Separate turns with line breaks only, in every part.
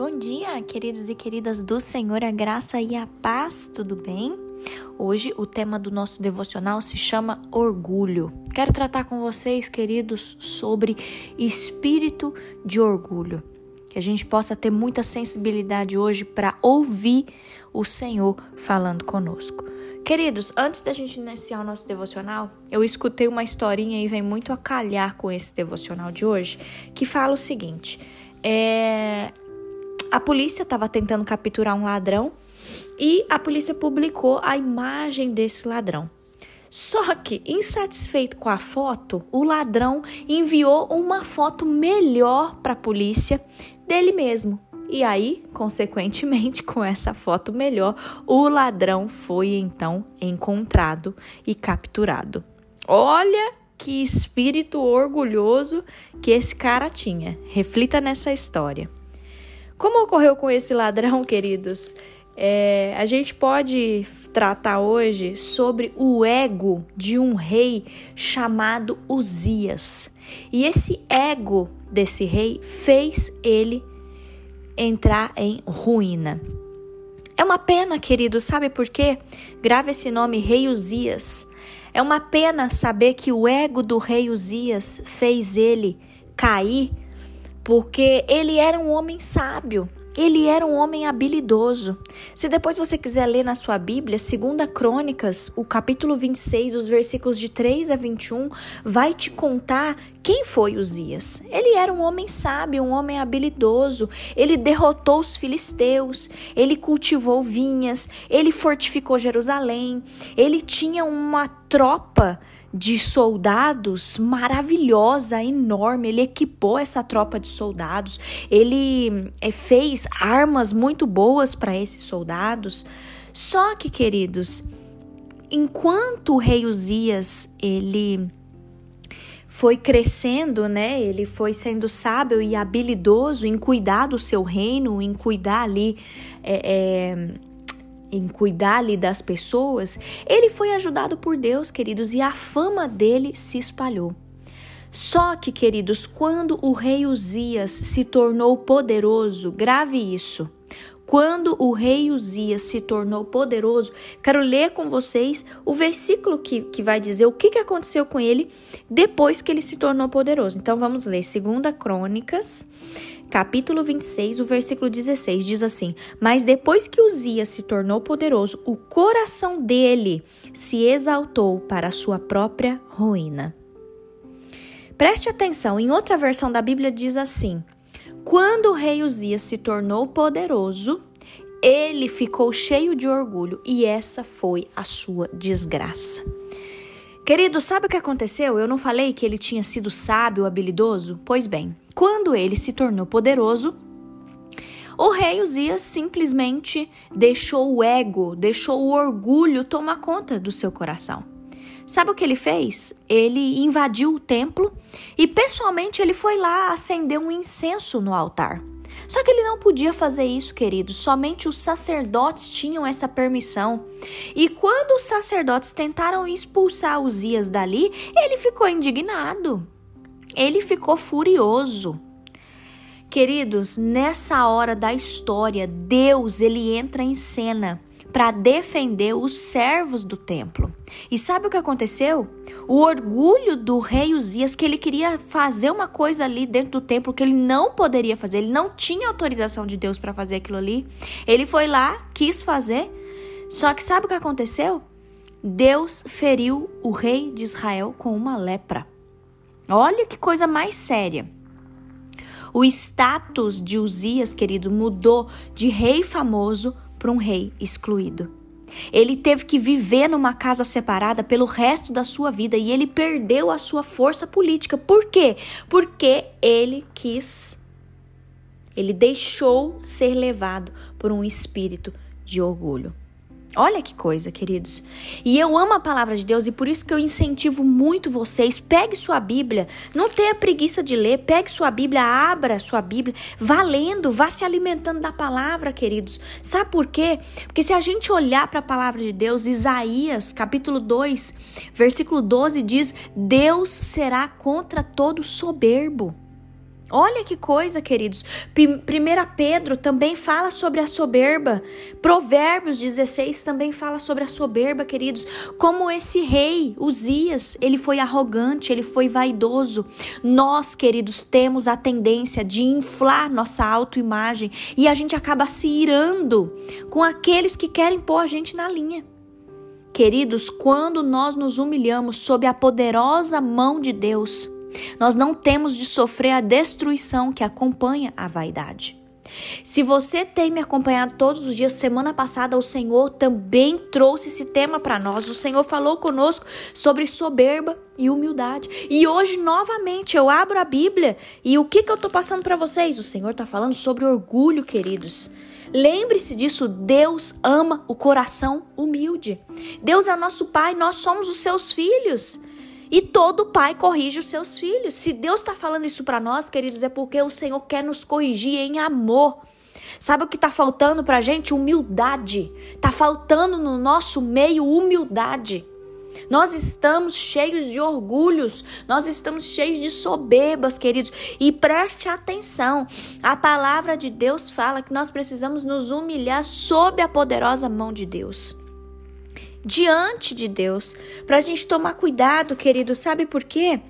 Bom dia, queridos e queridas do Senhor, a graça e a paz, tudo bem? Hoje o tema do nosso devocional se chama orgulho. Quero tratar com vocês, queridos, sobre espírito de orgulho. Que a gente possa ter muita sensibilidade hoje para ouvir o Senhor falando conosco. Queridos, antes da gente iniciar o nosso devocional, eu escutei uma historinha e vem muito a calhar com esse devocional de hoje, que fala o seguinte: é, a polícia estava tentando capturar um ladrão e a polícia publicou a imagem desse ladrão. Só que, insatisfeito com a foto, o ladrão enviou uma foto melhor para a polícia dele mesmo. E aí, consequentemente, com essa foto melhor, o ladrão foi então encontrado e capturado. Olha que espírito orgulhoso que esse cara tinha. Reflita nessa história. Como ocorreu com esse ladrão, queridos? É, a gente pode tratar hoje sobre o ego de um rei chamado Uzias. E esse ego desse rei fez ele entrar em ruína. É uma pena, querido, sabe por quê? Grave esse nome, Rei Uzias. É uma pena saber que o ego do rei Uzias fez ele cair porque ele era um homem sábio. Ele era um homem habilidoso. Se depois você quiser ler na sua Bíblia, 2 Crônicas, o capítulo 26, os versículos de 3 a 21, vai te contar quem foi Uzias. Ele era um homem sábio, um homem habilidoso. Ele derrotou os filisteus, ele cultivou vinhas, ele fortificou Jerusalém, ele tinha uma tropa de soldados maravilhosa, enorme. Ele equipou essa tropa de soldados, ele é, fez armas muito boas para esses soldados. Só que, queridos, enquanto o rei Uzias ele foi crescendo, né? Ele foi sendo sábio e habilidoso em cuidar do seu reino, em cuidar ali. É, é, em cuidar ali das pessoas, ele foi ajudado por Deus, queridos, e a fama dele se espalhou. Só que, queridos, quando o rei Uzias se tornou poderoso, grave isso. Quando o rei Uzias se tornou poderoso, quero ler com vocês o versículo que, que vai dizer o que, que aconteceu com ele depois que ele se tornou poderoso. Então vamos ler 2 Crônicas, capítulo 26, o versículo 16 diz assim: Mas depois que Uzias se tornou poderoso, o coração dele se exaltou para a sua própria ruína. Preste atenção, em outra versão da Bíblia diz assim: Quando o rei Uzias se tornou poderoso, ele ficou cheio de orgulho e essa foi a sua desgraça. Querido, sabe o que aconteceu? Eu não falei que ele tinha sido sábio, habilidoso? Pois bem, quando ele se tornou poderoso, o rei Uzias simplesmente deixou o ego, deixou o orgulho tomar conta do seu coração. Sabe o que ele fez? Ele invadiu o templo e pessoalmente ele foi lá acender um incenso no altar. Só que ele não podia fazer isso, querido. Somente os sacerdotes tinham essa permissão. E quando os sacerdotes tentaram expulsar Uzias dali, ele ficou indignado. Ele ficou furioso. Queridos, nessa hora da história, Deus ele entra em cena para defender os servos do templo. E sabe o que aconteceu? O orgulho do rei Uzias que ele queria fazer uma coisa ali dentro do templo que ele não poderia fazer, ele não tinha autorização de Deus para fazer aquilo ali. Ele foi lá, quis fazer. Só que sabe o que aconteceu? Deus feriu o rei de Israel com uma lepra. Olha que coisa mais séria. O status de Uzias, querido, mudou de rei famoso para um rei excluído. Ele teve que viver numa casa separada pelo resto da sua vida e ele perdeu a sua força política. Por quê? Porque ele quis, ele deixou ser levado por um espírito de orgulho. Olha que coisa, queridos. E eu amo a palavra de Deus e por isso que eu incentivo muito vocês. Pegue sua Bíblia, não tenha preguiça de ler. Pegue sua Bíblia, abra sua Bíblia, vá lendo, vá se alimentando da palavra, queridos. Sabe por quê? Porque se a gente olhar para a palavra de Deus, Isaías, capítulo 2, versículo 12 diz: Deus será contra todo soberbo. Olha que coisa, queridos. 1 Pedro também fala sobre a soberba. Provérbios 16 também fala sobre a soberba, queridos. Como esse rei, Uzias, ele foi arrogante, ele foi vaidoso. Nós, queridos, temos a tendência de inflar nossa autoimagem e a gente acaba se irando com aqueles que querem pôr a gente na linha. Queridos, quando nós nos humilhamos sob a poderosa mão de Deus, nós não temos de sofrer a destruição que acompanha a vaidade. Se você tem me acompanhado todos os dias, semana passada o Senhor também trouxe esse tema para nós. O Senhor falou conosco sobre soberba e humildade. E hoje, novamente, eu abro a Bíblia e o que, que eu estou passando para vocês? O Senhor está falando sobre orgulho, queridos. Lembre-se disso, Deus ama o coração humilde. Deus é nosso Pai, nós somos os seus filhos. E todo pai corrige os seus filhos. Se Deus está falando isso para nós, queridos, é porque o Senhor quer nos corrigir em amor. Sabe o que está faltando para a gente? Humildade. Está faltando no nosso meio humildade. Nós estamos cheios de orgulhos, nós estamos cheios de soberbas, queridos. E preste atenção: a palavra de Deus fala que nós precisamos nos humilhar sob a poderosa mão de Deus diante de Deus. Para a gente tomar cuidado, querido, sabe por quê?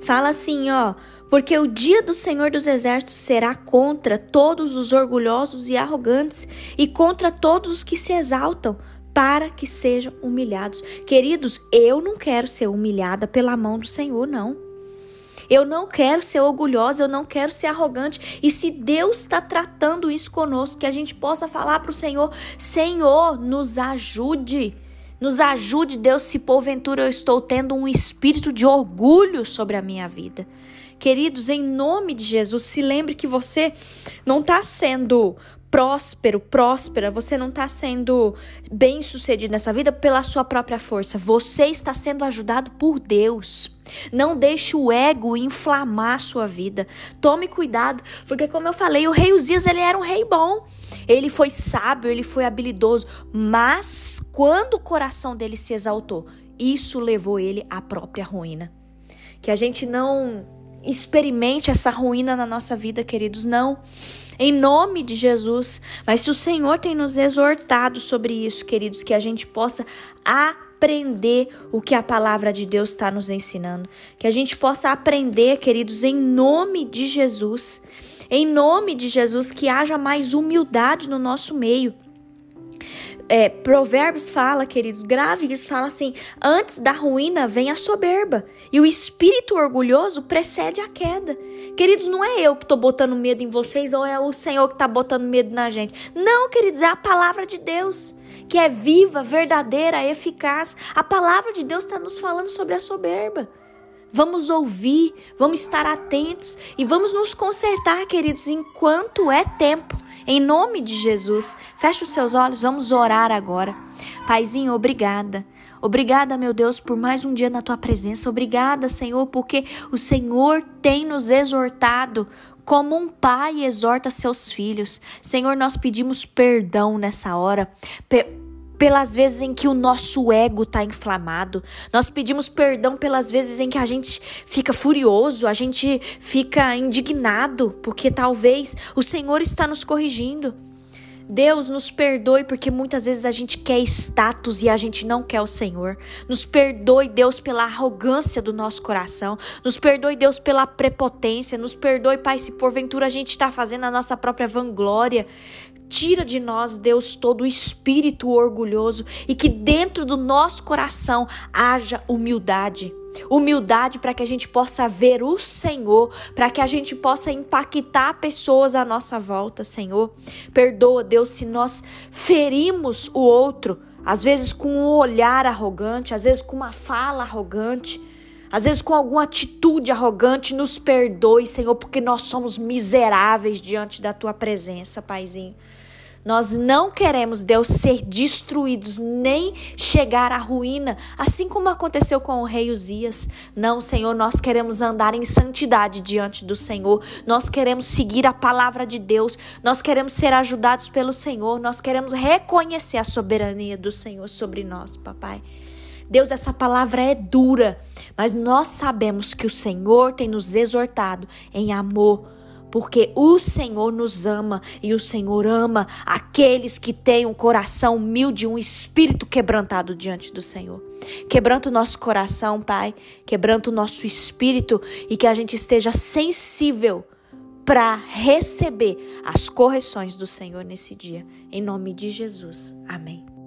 Fala assim, ó. Porque o dia do Senhor dos Exércitos será contra todos os orgulhosos e arrogantes e contra todos os que se exaltam, para que sejam humilhados. Queridos, eu não quero ser humilhada pela mão do Senhor, não. Eu não quero ser orgulhosa, eu não quero ser arrogante. E se Deus está tratando isso conosco, que a gente possa falar para o Senhor: Senhor, nos ajude. Nos ajude, Deus, se porventura eu estou tendo um espírito de orgulho sobre a minha vida. Queridos, em nome de Jesus, se lembre que você não está sendo próspero, próspera, você não está sendo bem sucedido nessa vida pela sua própria força. Você está sendo ajudado por Deus. Não deixe o ego inflamar a sua vida. Tome cuidado, porque como eu falei, o rei Uzias ele era um rei bom. Ele foi sábio, ele foi habilidoso, mas quando o coração dele se exaltou, isso levou ele à própria ruína. Que a gente não experimente essa ruína na nossa vida, queridos, não em nome de Jesus. Mas se o Senhor tem nos exortado sobre isso, queridos, que a gente possa aprender o que a palavra de Deus está nos ensinando, que a gente possa aprender, queridos, em nome de Jesus. Em nome de Jesus, que haja mais humildade no nosso meio é, Provérbios fala, queridos, Grávidas fala assim: antes da ruína vem a soberba, e o espírito orgulhoso precede a queda. Queridos, não é eu que estou botando medo em vocês ou é o Senhor que está botando medo na gente. Não, queridos, é a palavra de Deus, que é viva, verdadeira, eficaz. A palavra de Deus está nos falando sobre a soberba. Vamos ouvir, vamos estar atentos e vamos nos consertar, queridos, enquanto é tempo em nome de Jesus, feche os seus olhos, vamos orar agora. Paizinho, obrigada. Obrigada, meu Deus, por mais um dia na tua presença. Obrigada, Senhor, porque o Senhor tem nos exortado como um pai exorta seus filhos. Senhor, nós pedimos perdão nessa hora pelas vezes em que o nosso ego está inflamado. Nós pedimos perdão pelas vezes em que a gente fica furioso, a gente fica indignado, porque talvez o Senhor está nos corrigindo. Deus nos perdoe porque muitas vezes a gente quer status e a gente não quer o Senhor. Nos perdoe, Deus, pela arrogância do nosso coração. Nos perdoe, Deus, pela prepotência. Nos perdoe, Pai, se porventura a gente está fazendo a nossa própria vanglória. Tira de nós, Deus, todo o espírito orgulhoso e que dentro do nosso coração haja humildade. Humildade para que a gente possa ver o Senhor, para que a gente possa impactar pessoas à nossa volta, Senhor. Perdoa, Deus, se nós ferimos o outro, às vezes com um olhar arrogante, às vezes com uma fala arrogante. Às vezes, com alguma atitude arrogante, nos perdoe, Senhor, porque nós somos miseráveis diante da tua presença, Paizinho. Nós não queremos, Deus, ser destruídos, nem chegar à ruína, assim como aconteceu com o rei Uzias. Não, Senhor, nós queremos andar em santidade diante do Senhor. Nós queremos seguir a palavra de Deus. Nós queremos ser ajudados pelo Senhor. Nós queremos reconhecer a soberania do Senhor sobre nós, papai. Deus, essa palavra é dura, mas nós sabemos que o Senhor tem nos exortado em amor porque o Senhor nos ama e o Senhor ama aqueles que têm um coração humilde, um espírito quebrantado diante do Senhor. Quebranta o nosso coração, Pai, quebranta o nosso espírito e que a gente esteja sensível para receber as correções do Senhor nesse dia. Em nome de Jesus. Amém.